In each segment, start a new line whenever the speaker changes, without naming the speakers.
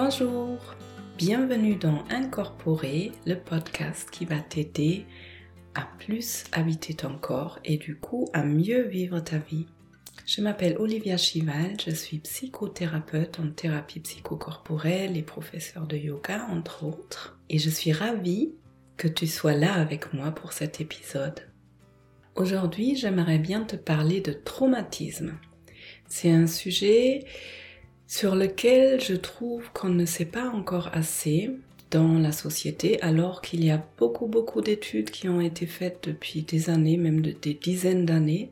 Bonjour, bienvenue dans Incorporer, le podcast qui va t'aider à plus habiter ton corps et du coup à mieux vivre ta vie. Je m'appelle Olivia Chival, je suis psychothérapeute en thérapie psychocorporelle et professeur de yoga entre autres, et je suis ravie que tu sois là avec moi pour cet épisode. Aujourd'hui, j'aimerais bien te parler de traumatisme. C'est un sujet sur lequel je trouve qu'on ne sait pas encore assez dans la société alors qu'il y a beaucoup beaucoup d'études qui ont été faites depuis des années, même des dizaines d'années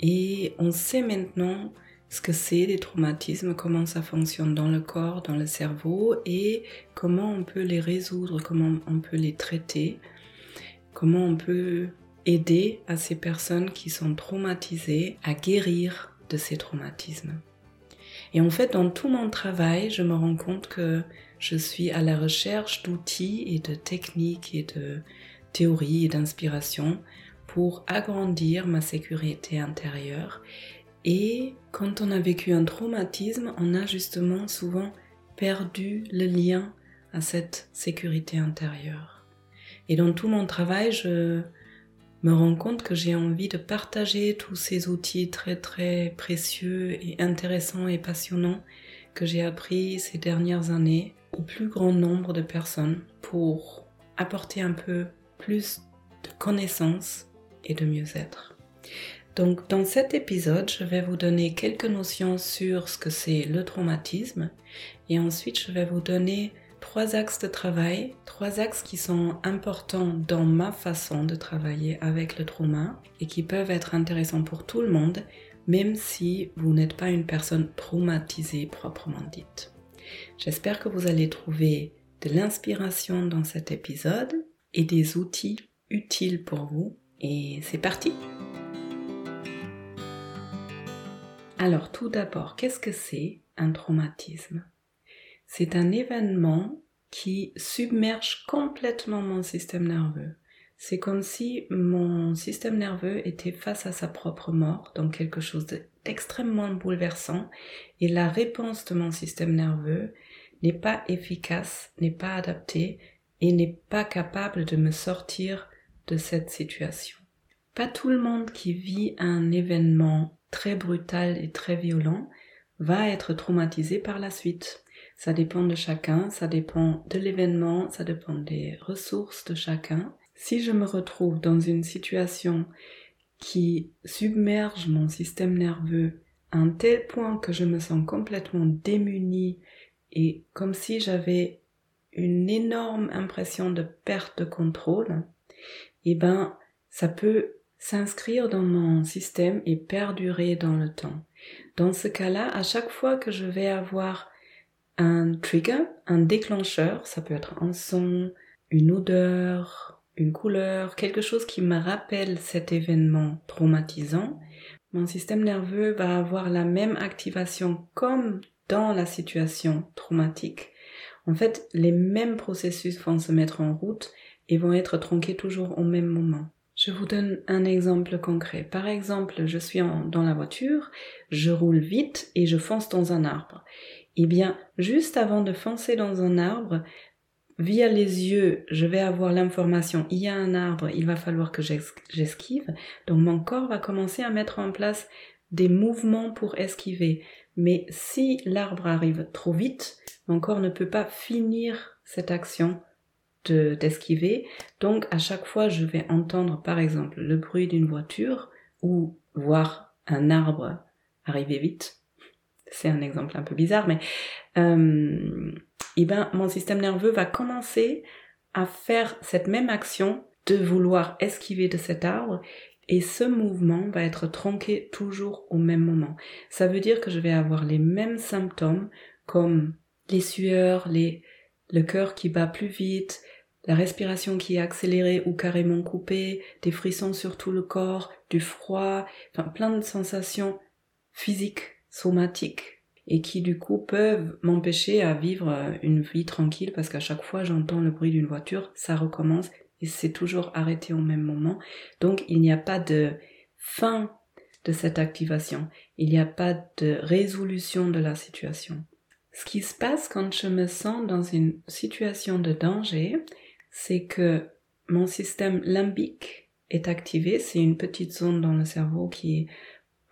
et on sait maintenant ce que c'est les traumatismes, comment ça fonctionne dans le corps, dans le cerveau et comment on peut les résoudre, comment on peut les traiter, comment on peut aider à ces personnes qui sont traumatisées à guérir de ces traumatismes. Et en fait, dans tout mon travail, je me rends compte que je suis à la recherche d'outils et de techniques et de théories et d'inspiration pour agrandir ma sécurité intérieure. Et quand on a vécu un traumatisme, on a justement souvent perdu le lien à cette sécurité intérieure. Et dans tout mon travail, je me rends compte que j'ai envie de partager tous ces outils très très précieux et intéressants et passionnants que j'ai appris ces dernières années au plus grand nombre de personnes pour apporter un peu plus de connaissances et de mieux-être. Donc dans cet épisode, je vais vous donner quelques notions sur ce que c'est le traumatisme et ensuite je vais vous donner trois axes de travail, trois axes qui sont importants dans ma façon de travailler avec le trauma et qui peuvent être intéressants pour tout le monde, même si vous n'êtes pas une personne traumatisée proprement dite. J'espère que vous allez trouver de l'inspiration dans cet épisode et des outils utiles pour vous. Et c'est parti Alors tout d'abord, qu'est-ce que c'est un traumatisme? C'est un événement qui submerge complètement mon système nerveux. C'est comme si mon système nerveux était face à sa propre mort, donc quelque chose d'extrêmement bouleversant, et la réponse de mon système nerveux n'est pas efficace, n'est pas adaptée, et n'est pas capable de me sortir de cette situation. Pas tout le monde qui vit un événement très brutal et très violent va être traumatisé par la suite. Ça dépend de chacun, ça dépend de l'événement, ça dépend des ressources de chacun. Si je me retrouve dans une situation qui submerge mon système nerveux à un tel point que je me sens complètement démunie et comme si j'avais une énorme impression de perte de contrôle, eh ben, ça peut s'inscrire dans mon système et perdurer dans le temps. Dans ce cas-là, à chaque fois que je vais avoir un trigger, un déclencheur, ça peut être un son, une odeur, une couleur, quelque chose qui me rappelle cet événement traumatisant, mon système nerveux va avoir la même activation comme dans la situation traumatique. En fait, les mêmes processus vont se mettre en route et vont être tronqués toujours au même moment. Je vous donne un exemple concret. Par exemple, je suis dans la voiture, je roule vite et je fonce dans un arbre. Eh bien, juste avant de foncer dans un arbre, via les yeux, je vais avoir l'information, il y a un arbre, il va falloir que j'esquive. Donc mon corps va commencer à mettre en place des mouvements pour esquiver. Mais si l'arbre arrive trop vite, mon corps ne peut pas finir cette action d'esquiver. Donc à chaque fois, je vais entendre par exemple le bruit d'une voiture ou voir un arbre arriver vite c'est un exemple un peu bizarre, mais euh, eh ben, mon système nerveux va commencer à faire cette même action de vouloir esquiver de cet arbre et ce mouvement va être tronqué toujours au même moment. Ça veut dire que je vais avoir les mêmes symptômes comme les sueurs, les, le cœur qui bat plus vite, la respiration qui est accélérée ou carrément coupée, des frissons sur tout le corps, du froid, enfin plein de sensations physiques somatiques et qui du coup peuvent m'empêcher à vivre euh, une vie tranquille parce qu'à chaque fois j'entends le bruit d'une voiture, ça recommence et c'est toujours arrêté au même moment. Donc il n'y a pas de fin de cette activation, il n'y a pas de résolution de la situation. Ce qui se passe quand je me sens dans une situation de danger, c'est que mon système limbique est activé. C'est une petite zone dans le cerveau qui est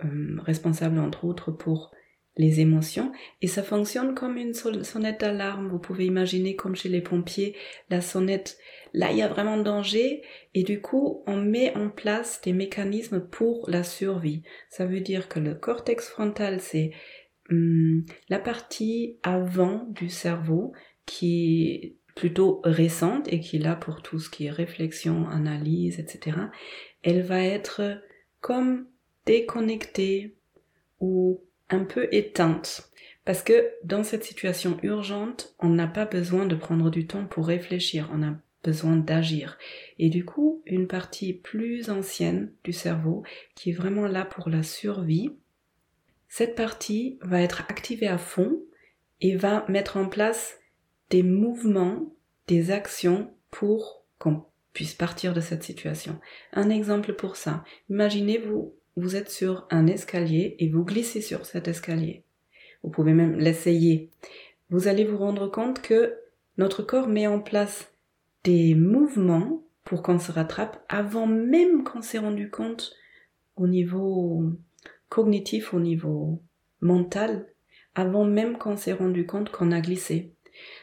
euh, responsable entre autres pour les émotions et ça fonctionne comme une sonnette d'alarme. Vous pouvez imaginer comme chez les pompiers, la sonnette, là il y a vraiment danger et du coup on met en place des mécanismes pour la survie. Ça veut dire que le cortex frontal c'est hum, la partie avant du cerveau qui est plutôt récente et qui est là pour tout ce qui est réflexion, analyse, etc. Elle va être comme déconnectée ou un peu éteinte. Parce que dans cette situation urgente, on n'a pas besoin de prendre du temps pour réfléchir, on a besoin d'agir. Et du coup, une partie plus ancienne du cerveau, qui est vraiment là pour la survie, cette partie va être activée à fond et va mettre en place des mouvements, des actions pour qu'on puisse partir de cette situation. Un exemple pour ça. Imaginez vous êtes sur un escalier et vous glissez sur cet escalier. Vous pouvez même l'essayer. Vous allez vous rendre compte que notre corps met en place des mouvements pour qu'on se rattrape avant même qu'on s'est rendu compte au niveau cognitif, au niveau mental, avant même qu'on s'est rendu compte qu'on a glissé.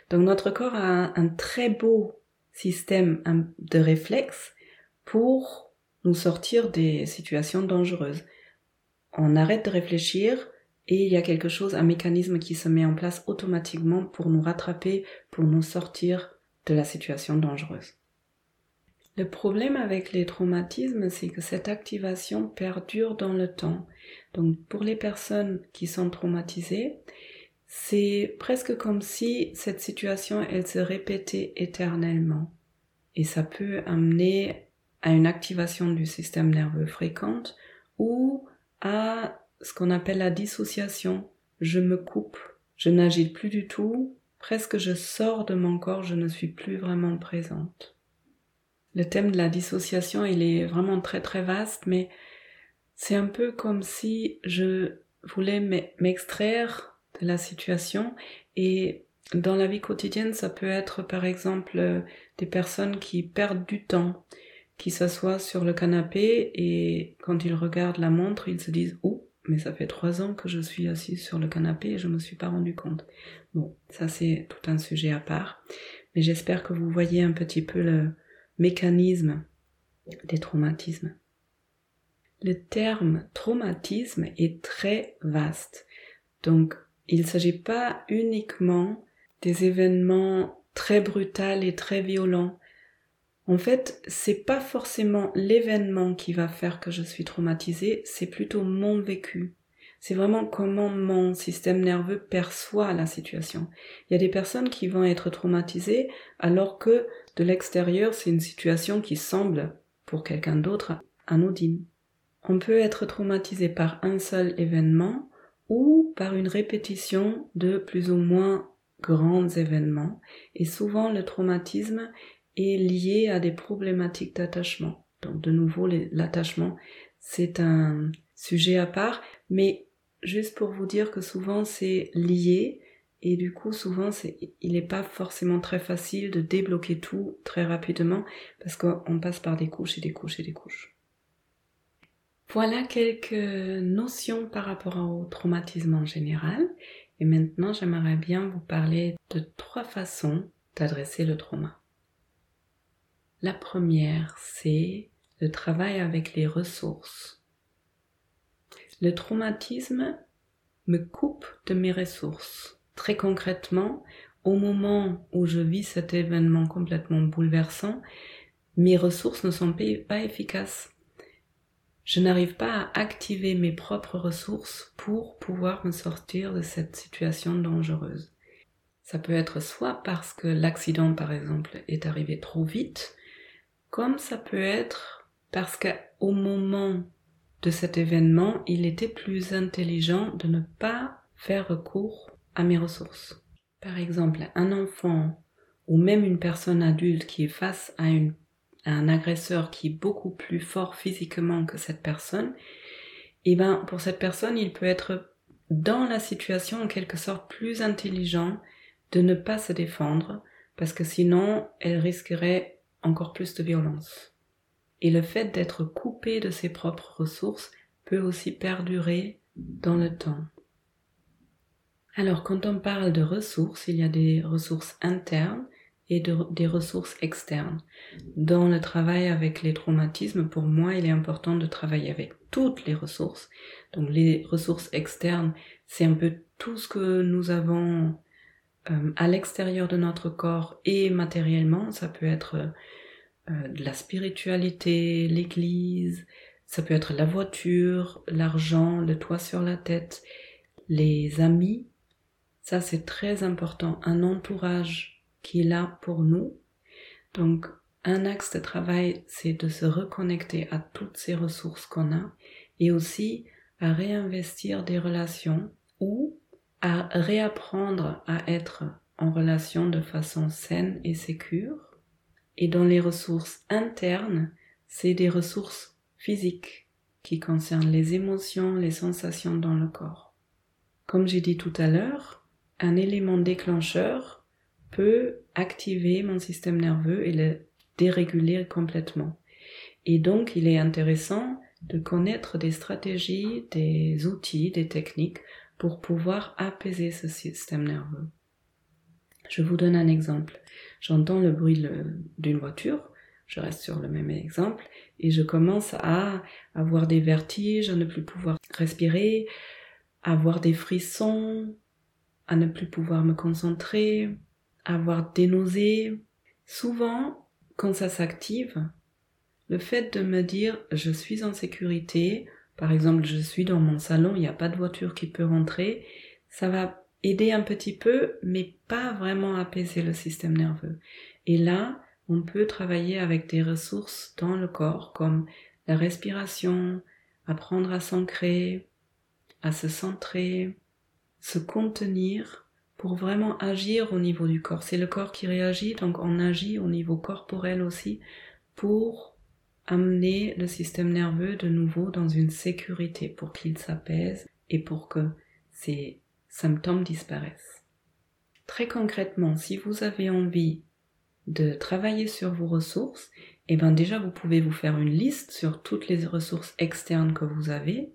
Donc notre corps a un, très beau système de réflexe pour nous sortir des situations dangereuses. On arrête de réfléchir et il y a quelque chose, un mécanisme qui se met en place automatiquement pour nous rattraper, pour nous sortir de la situation dangereuse. Le problème avec les traumatismes, c'est que cette activation perdure dans le temps. Donc pour les personnes qui sont traumatisées, c'est presque comme si cette situation, elle se répétait éternellement. Et ça peut amener à une activation du système nerveux fréquente ou à ce qu'on appelle la dissociation. Je me coupe, je n'agis plus du tout, presque je sors de mon corps, je ne suis plus vraiment présente. Le thème de la dissociation, il est vraiment très très vaste, mais c'est un peu comme si je voulais m'extraire de la situation et dans la vie quotidienne, ça peut être par exemple des personnes qui perdent du temps, qui s'assoient sur le canapé et quand ils regardent la montre, ils se disent Oh, mais ça fait trois ans que je suis assise sur le canapé et je me suis pas rendu compte. Bon, ça c'est tout un sujet à part, mais j'espère que vous voyez un petit peu le mécanisme des traumatismes. Le terme traumatisme est très vaste. Donc, il ne s'agit pas uniquement des événements très brutaux et très violents, en fait, c'est pas forcément l'événement qui va faire que je suis traumatisée, c'est plutôt mon vécu. C'est vraiment comment mon système nerveux perçoit la situation. Il y a des personnes qui vont être traumatisées alors que de l'extérieur, c'est une situation qui semble, pour quelqu'un d'autre, anodine. On peut être traumatisé par un seul événement ou par une répétition de plus ou moins grands événements. Et souvent, le traumatisme, est lié à des problématiques d'attachement. Donc de nouveau, l'attachement, c'est un sujet à part, mais juste pour vous dire que souvent c'est lié et du coup souvent c'est, il n'est pas forcément très facile de débloquer tout très rapidement parce qu'on passe par des couches et des couches et des couches. Voilà quelques notions par rapport au traumatisme en général. Et maintenant, j'aimerais bien vous parler de trois façons d'adresser le trauma. La première, c'est le travail avec les ressources. Le traumatisme me coupe de mes ressources. Très concrètement, au moment où je vis cet événement complètement bouleversant, mes ressources ne sont pas efficaces. Je n'arrive pas à activer mes propres ressources pour pouvoir me sortir de cette situation dangereuse. Ça peut être soit parce que l'accident, par exemple, est arrivé trop vite, comme ça peut être parce qu'au moment de cet événement, il était plus intelligent de ne pas faire recours à mes ressources. Par exemple, un enfant ou même une personne adulte qui est face à, un agresseur qui est beaucoup plus fort physiquement que cette personne, et eh ben pour cette personne, il peut être dans la situation en quelque sorte plus intelligent de ne pas se défendre parce que sinon elle risquerait encore plus de violence. Et le fait d'être coupé de ses propres ressources peut aussi perdurer dans le temps. Alors quand on parle de ressources, il y a des ressources internes et des ressources externes. Dans le travail avec les traumatismes, pour moi, il est important de travailler avec toutes les ressources. Donc les ressources externes, c'est un peu tout ce que nous avons euh, à l'extérieur de notre corps et matériellement. Ça peut être euh, de la spiritualité, l'église, ça peut être la voiture, l'argent, le toit sur la tête, les amis. Ça, c'est très important. Un entourage qui est là pour nous. Donc, un axe de travail, c'est de se reconnecter à toutes ces ressources qu'on a et aussi à réinvestir des relations ou à réapprendre à être en relation de façon saine et sécure. Et dans les ressources internes, c'est des ressources physiques qui concernent les émotions, les sensations dans le corps. Comme j'ai dit tout à l'heure, un élément déclencheur peut activer mon système nerveux et le déréguler complètement. Et donc, il est intéressant de connaître des stratégies, des outils, des techniques pour pouvoir apaiser ce système nerveux. Je vous donne un exemple. J'entends le bruit d'une voiture, je reste sur le même exemple, et je commence à avoir des vertiges, à ne plus pouvoir respirer, à avoir des frissons, à ne plus pouvoir me concentrer, avoir des nausées. Souvent, quand ça s'active, le fait de me dire je suis en sécurité, par exemple je suis dans mon salon, il n'y a pas de voiture qui peut rentrer, ça va aider un petit peu, mais pas vraiment apaiser le système nerveux. Et là, on peut travailler avec des ressources dans le corps comme la respiration, apprendre à s'ancrer, à se centrer, se contenir pour vraiment agir au niveau du corps. C'est le corps qui réagit, donc on agit au niveau corporel aussi pour amener le système nerveux de nouveau dans une sécurité pour qu'il s'apaise et pour que ces symptômes disparaissent. Très concrètement, si vous avez envie de travailler sur vos ressources, eh bien déjà vous pouvez vous faire une liste sur toutes les ressources externes que vous avez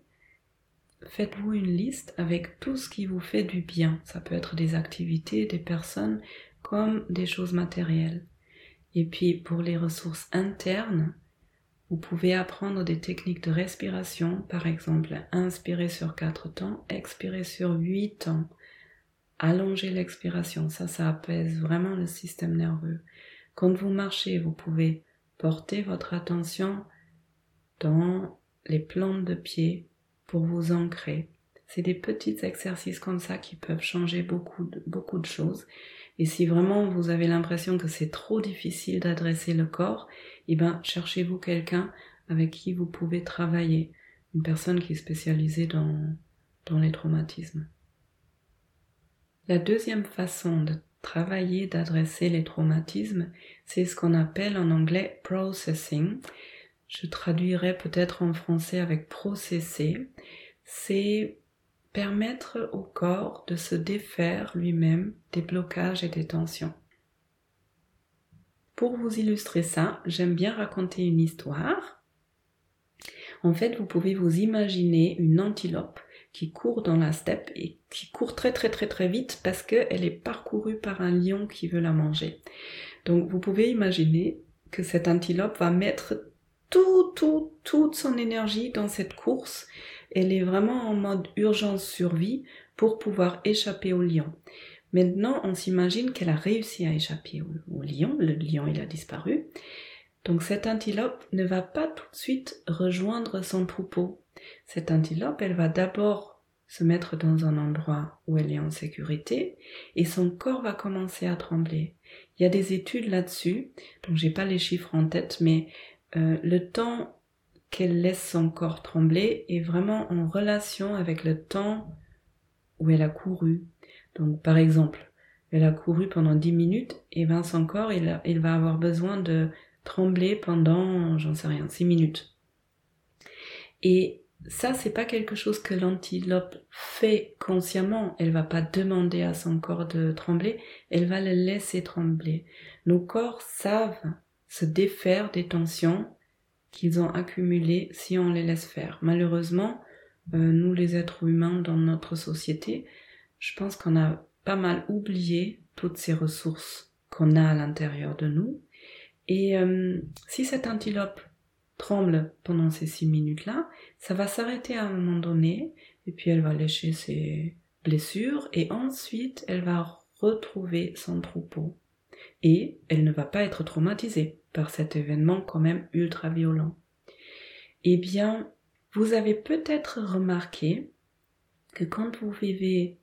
faites-vous une liste avec tout ce qui vous fait du bien. Ça peut être des activités, des personnes, comme des choses matérielles. Et puis pour les ressources internes, vous pouvez apprendre des techniques de respiration, par exemple inspirer sur 4 temps, expirer sur 8 temps, allonger l'expiration, ça ça apaise vraiment le système nerveux. Quand vous marchez, vous pouvez porter votre attention dans les plantes de pied pour vous ancrer. C'est des petits exercices comme ça qui peuvent changer beaucoup de, beaucoup de choses. Et si vraiment vous avez l'impression que c'est trop difficile d'adresser le corps, eh ben, cherchez-vous quelqu'un avec qui vous pouvez travailler. Une personne qui est spécialisée dans, dans les traumatismes. La deuxième façon de travailler, d'adresser les traumatismes, c'est ce qu'on appelle en anglais processing. Je traduirais peut-être en français avec processer. C'est permettre au corps de se défaire lui-même des blocages et des tensions. Pour vous illustrer ça, j'aime bien raconter une histoire. En fait, vous pouvez vous imaginer une antilope qui court dans la steppe et qui court très très très très vite parce qu'elle est parcourue par un lion qui veut la manger. Donc vous pouvez imaginer que cette antilope va mettre tout, tout, toute son énergie dans cette course. Elle est vraiment en mode urgence survie pour pouvoir échapper au lion. Maintenant, on s'imagine qu'elle a réussi à échapper au, lion. Le lion, il a disparu. Donc cette antilope ne va pas tout de suite rejoindre son troupeau. Cette antilope, elle va d'abord se mettre dans un endroit où elle est en sécurité et son corps va commencer à trembler. Il y a des études là-dessus, donc j'ai pas les chiffres en tête, mais euh, le temps qu'elle laisse son corps trembler est vraiment en relation avec le temps où elle a couru. Donc par exemple, elle a couru pendant 10 minutes et ben son corps il, va avoir besoin de trembler pendant, j'en sais rien, 6 minutes. Et ça, c'est pas quelque chose que l'antilope fait consciemment. Elle va pas demander à son corps de trembler, elle va le laisser trembler. Nos corps savent se défaire des tensions qu'ils ont accumulées si on les laisse faire. Malheureusement, euh, nous les êtres humains dans notre société, je pense qu'on a pas mal oublié toutes ces ressources qu'on a à l'intérieur de nous. Et euh, si cette antilope tremble pendant ces six minutes-là, ça va s'arrêter à un moment donné, et puis elle va lécher ses blessures, et ensuite elle va retrouver son troupeau. Et elle ne va pas être traumatisée par cet événement quand même ultra violent. Eh bien, vous avez peut-être remarqué que quand vous vivez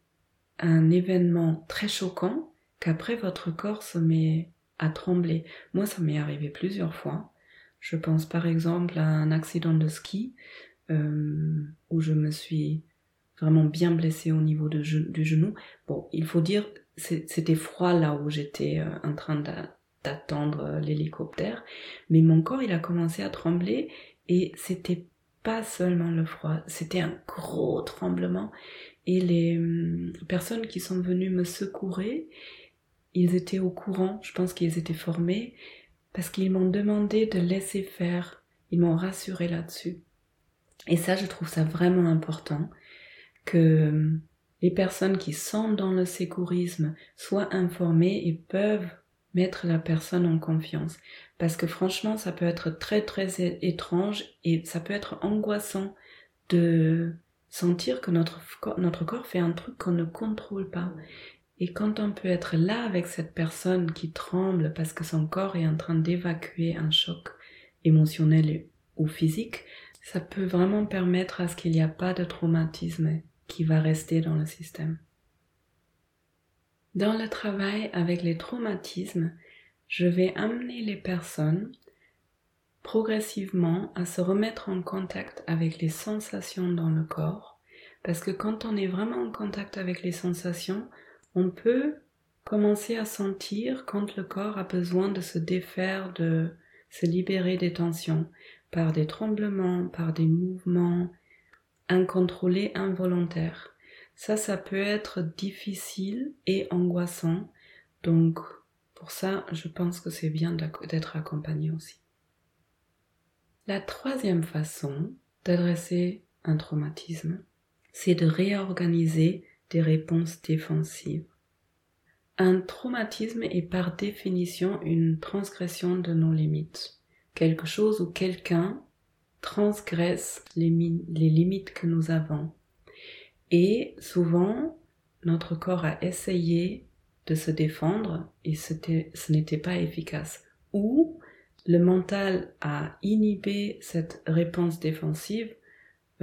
un événement très choquant, qu'après votre corps se met à trembler. Moi, ça m'est arrivé plusieurs fois. Je pense par exemple à un accident de ski euh, où je me suis vraiment bien blessée au niveau du genou. Bon, il faut dire, c'était froid là où j'étais euh, en train d'attendre l'hélicoptère, mais mon corps il a commencé à trembler et c'était pas seulement le froid, c'était un gros tremblement. Et les hum, personnes qui sont venues me secourir, ils étaient au courant, je pense qu'ils étaient formés, parce qu'ils m'ont demandé de laisser faire, ils m'ont rassuré là-dessus. Et ça, je trouve ça vraiment important, que hum, les personnes qui sont dans le sécurisme soient informées et peuvent mettre la personne en confiance. Parce que franchement, ça peut être très très étrange et ça peut être angoissant de sentir que notre, notre corps fait un truc qu'on ne contrôle pas. Et quand on peut être là avec cette personne qui tremble parce que son corps est en train d'évacuer un choc émotionnel ou physique, ça peut vraiment permettre à ce qu'il n'y a pas de traumatisme qui va rester dans le système. Dans le travail avec les traumatismes, je vais amener les personnes progressivement à se remettre en contact avec les sensations dans le corps, parce que quand on est vraiment en contact avec les sensations, on peut commencer à sentir quand le corps a besoin de se défaire, de se libérer des tensions, par des tremblements, par des mouvements incontrôlés, involontaires. Ça, ça peut être difficile et angoissant. Donc, pour ça, je pense que c'est bien d'être accompagné aussi. La troisième façon d'adresser un traumatisme, c'est de réorganiser des réponses défensives. Un traumatisme est par définition une transgression de nos limites, quelque chose où quelqu'un transgresse les, les limites que nous avons. Et souvent, notre corps a essayé de se défendre et ce n'était pas efficace. Ou le mental a inhibé cette réponse défensive,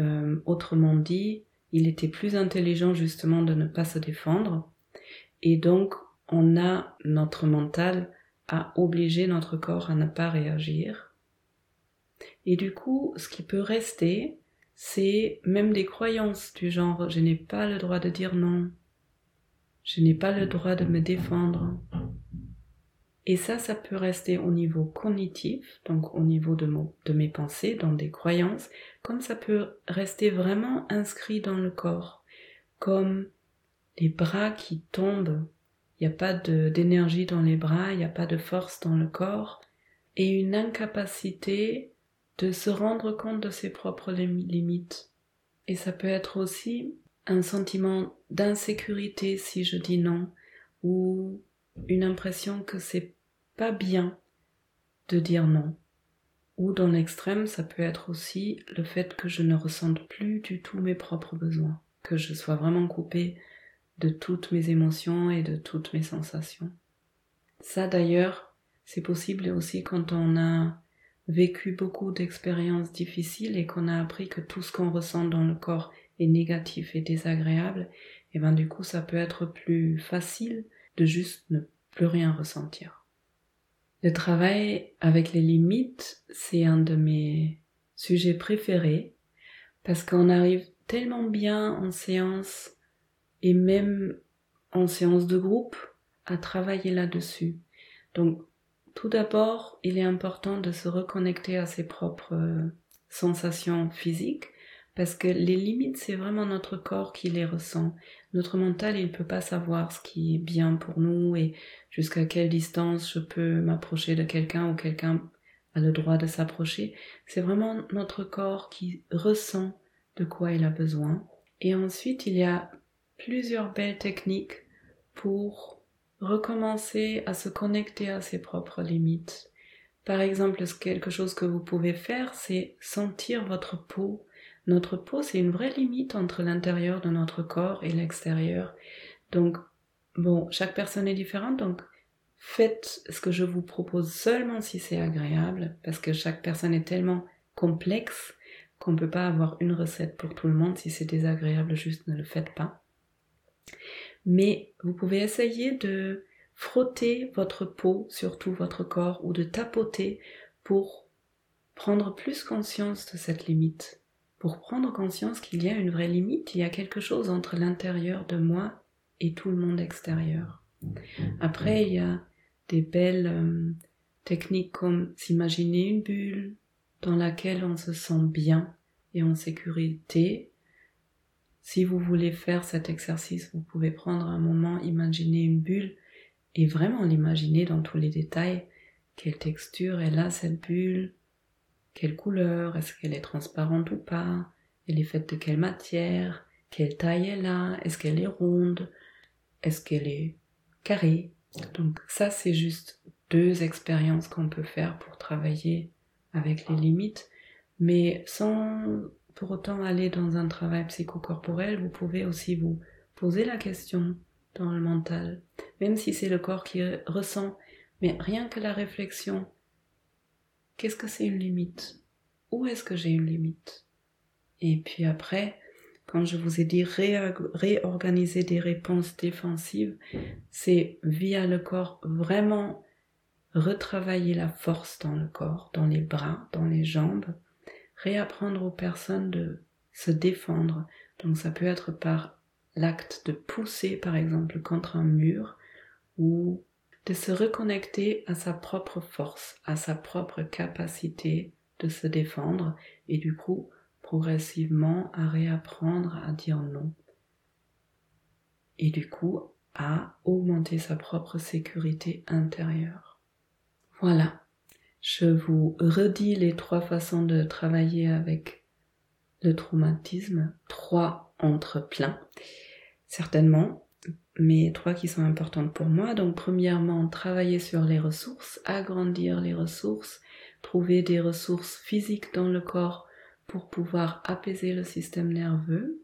euh, autrement dit, il était plus intelligent justement de ne pas se défendre. Et donc, on a notre mental à obliger notre corps à ne pas réagir. Et du coup, ce qui peut rester, c'est même des croyances du genre je n'ai pas le droit de dire non, je n'ai pas le droit de me défendre. Et ça, ça peut rester au niveau cognitif, donc au niveau de, mes pensées, dans des croyances, comme ça peut rester vraiment inscrit dans le corps, comme les bras qui tombent, il n'y a pas d'énergie dans les bras, il n'y a pas de force dans le corps, et une incapacité de se rendre compte de ses propres limites. Et ça peut être aussi un sentiment d'insécurité si je dis non, ou une impression que c'est pas bien de dire non. Ou dans l'extrême, ça peut être aussi le fait que je ne ressente plus du tout mes propres besoins, que je sois vraiment coupée de toutes mes émotions et de toutes mes sensations. Ça d'ailleurs, c'est possible aussi quand on a vécu beaucoup d'expériences difficiles et qu'on a appris que tout ce qu'on ressent dans le corps est négatif et désagréable, et ben du coup ça peut être plus facile de juste ne plus rien ressentir. Le travail avec les limites, c'est un de mes sujets préférés parce qu'on arrive tellement bien en séance et même en séance de groupe à travailler là-dessus. Donc tout d'abord, il est important de se reconnecter à ses propres euh, sensations physiques, Parce que les limites, c'est vraiment notre corps qui les ressent. Notre mental, il ne peut pas savoir ce qui est bien pour nous et jusqu'à quelle distance je peux m'approcher de quelqu'un ou quelqu'un a le droit de s'approcher. C'est vraiment notre corps qui ressent de quoi il a besoin. Et ensuite, il y a plusieurs belles techniques pour recommencer à se connecter à ses propres limites. Par exemple, quelque chose que vous pouvez faire, c'est sentir votre peau. Notre peau, c'est une vraie limite entre l'intérieur de notre corps et l'extérieur. Donc, bon, chaque personne est différente, donc faites ce que je vous propose seulement si c'est agréable, parce que chaque personne est tellement complexe qu'on ne peut pas avoir une recette pour tout le monde. Si c'est désagréable, juste ne le faites pas. Mais vous pouvez essayer de frotter votre peau sur tout votre corps ou de tapoter pour prendre plus conscience de cette limite. Pour prendre conscience qu'il y a une vraie limite, il y a quelque chose entre l'intérieur de moi et tout le monde extérieur. Après, il y a des belles euh, techniques comme s'imaginer une bulle dans laquelle on se sent bien et en sécurité. Si vous voulez faire cet exercice, vous pouvez prendre un moment, imaginer une bulle et vraiment l'imaginer dans tous les détails. Quelle texture elle a cette bulle? Quelle couleur? Est-ce qu'elle est transparente ou pas? Elle est faite de quelle matière? Quelle taille elle a? Est-ce qu'elle est ronde? Est-ce qu'elle est carrée? Donc ça, c'est juste deux expériences qu'on peut faire pour travailler avec les limites, mais sans pour autant aller dans un travail psychocorporel, vous pouvez aussi vous poser la question dans le mental, même si c'est le corps qui ressent, mais rien que la réflexion, qu'est-ce que c'est une limite? Où est-ce que j'ai une limite? Et puis après, quand je vous ai dit réorganiser des réponses défensives, c'est via le corps vraiment retravailler la force dans le corps, dans les bras, dans les jambes, réapprendre aux personnes de se défendre. Donc ça peut être par l'acte de pousser par exemple contre un mur ou de se reconnecter à sa propre force, à sa propre capacité de se défendre et du coup progressivement à réapprendre à dire non et du coup à augmenter sa propre sécurité intérieure. Voilà, je vous redis les trois façons de travailler avec le traumatisme, trois entre plein, certainement, mais trois qui sont importantes pour moi. Donc premièrement, travailler sur les ressources, agrandir les ressources, trouver des ressources physiques dans le corps pour pouvoir apaiser le système nerveux,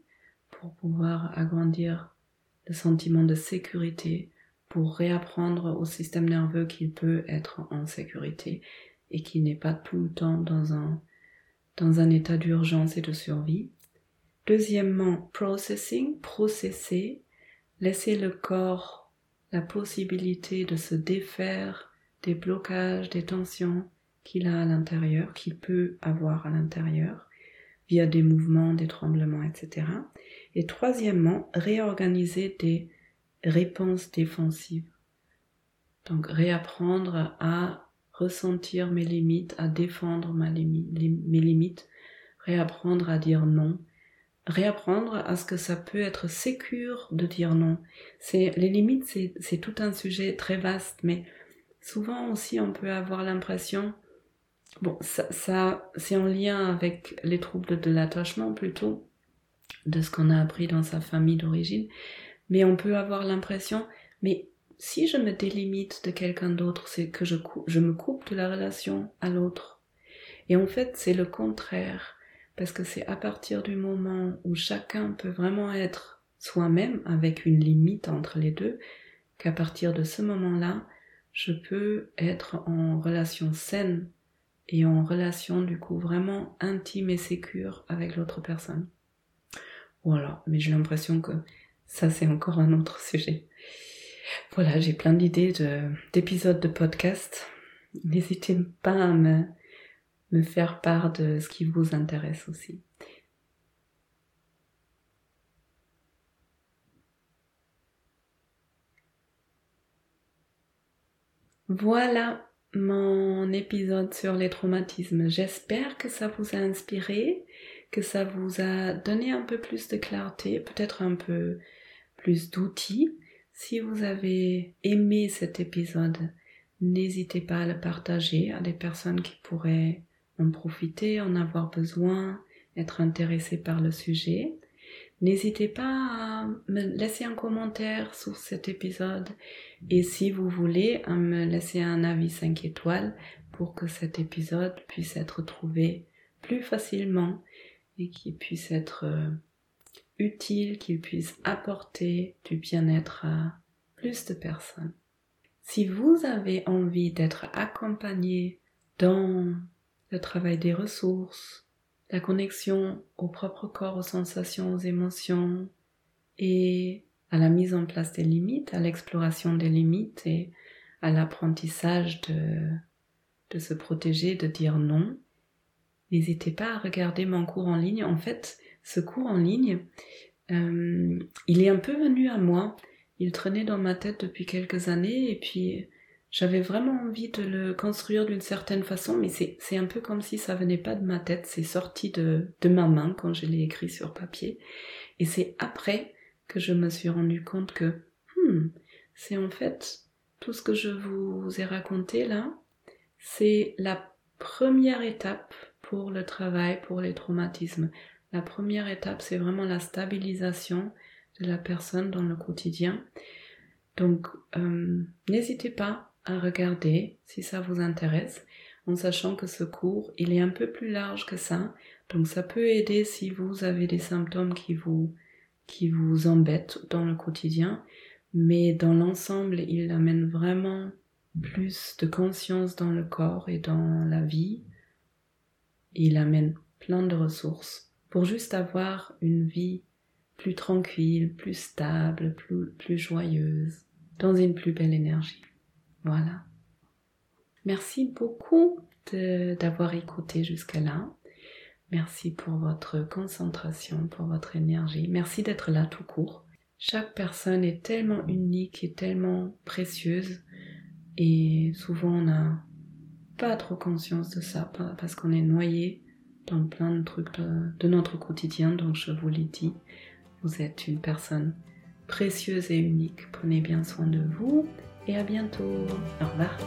pour pouvoir agrandir le sentiment de sécurité, pour réapprendre au système nerveux qu'il peut être en sécurité et qu'il n'est pas tout le temps dans un, dans un état d'urgence et de survie. Deuxièmement, processing, processer, laisser le corps la possibilité de se défaire des blocages, des tensions qu'il a à l'intérieur, qu'il peut avoir à l'intérieur via des mouvements, des tremblements, etc. Et troisièmement, réorganiser des réponses défensives. Donc réapprendre à ressentir mes limites, à défendre mes limites, réapprendre à dire non, réapprendre à ce que ça peut être sécure de dire non. C'est les limites, c'est tout un sujet très vaste, mais souvent aussi on peut avoir l'impression Bon, ça c'est en lien avec les troubles de l'attachement plutôt, de ce qu'on a appris dans sa famille d'origine. Mais on peut avoir l'impression, mais si je me délimite de quelqu'un d'autre, c'est que je, je me coupe de la relation à l'autre. Et en fait, c'est le contraire, parce que c'est à partir du moment où chacun peut vraiment être soi-même avec une limite entre les deux, qu'à partir de ce moment-là, je peux être en relation saine et en relation du coup vraiment intime et sécure avec l'autre personne. Voilà, mais j'ai l'impression que ça c'est encore un autre sujet. Voilà, j'ai plein d'idées d'épisodes de, podcast. N'hésitez pas à me, me faire part de ce qui vous intéresse aussi. Voilà, mon épisode sur les traumatismes. J'espère que ça vous a inspiré, que ça vous a donné un peu plus de clarté, peut-être un peu plus d'outils. Si vous avez aimé cet épisode, n'hésitez pas à le partager à des personnes qui pourraient en profiter, en avoir besoin, être intéressées par le sujet. N'hésitez pas à me laisser un commentaire sur cet épisode et si vous voulez à me laisser un avis 5 étoiles pour que cet épisode puisse être trouvé plus facilement et qu'il puisse être euh, utile, qu'il puisse apporter du bien-être à plus de personnes. Si vous avez envie d'être accompagné dans le travail des ressources, la connexion au propre corps, aux sensations, aux émotions et à la mise en place des limites, à l'exploration des limites et à l'apprentissage de, de se protéger, de dire non, n'hésitez pas à regarder mon cours en ligne. En fait, ce cours en ligne, euh, il est un peu venu à moi. Il traînait dans ma tête depuis quelques années et puis j'avais vraiment envie de le construire d'une certaine façon, mais c'est un peu comme si ça venait pas de ma tête, c'est sorti de, ma main quand je l'ai écrit sur papier. Et c'est après que je me suis rendu compte que hmm, c'est en fait tout ce que je vous ai raconté là, c'est la première étape pour le travail, pour les traumatismes. La première étape, c'est vraiment la stabilisation de la personne dans le quotidien. Donc, euh, n'hésitez pas à regarder si ça vous intéresse, en sachant que ce cours, il est un peu plus large que ça. Donc, ça peut aider si vous avez des symptômes qui vous, qui vous embêtent dans le quotidien. Mais dans l'ensemble, il amène vraiment plus de conscience dans le corps et dans la vie. Il amène plein de ressources pour juste avoir une vie plus tranquille, plus stable, plus, plus joyeuse, dans une plus belle énergie. Voilà. Merci beaucoup d'avoir écouté jusqu'à là. Merci pour votre concentration, pour votre énergie. Merci d'être là tout court. Chaque personne est tellement unique et tellement précieuse et souvent on n'a pas trop conscience de ça parce qu'on est noyé dans plein de trucs de, notre quotidien. Donc je vous l'ai dit, vous êtes une personne précieuse et unique. Prenez bien soin de vous et à bientôt. Au revoir.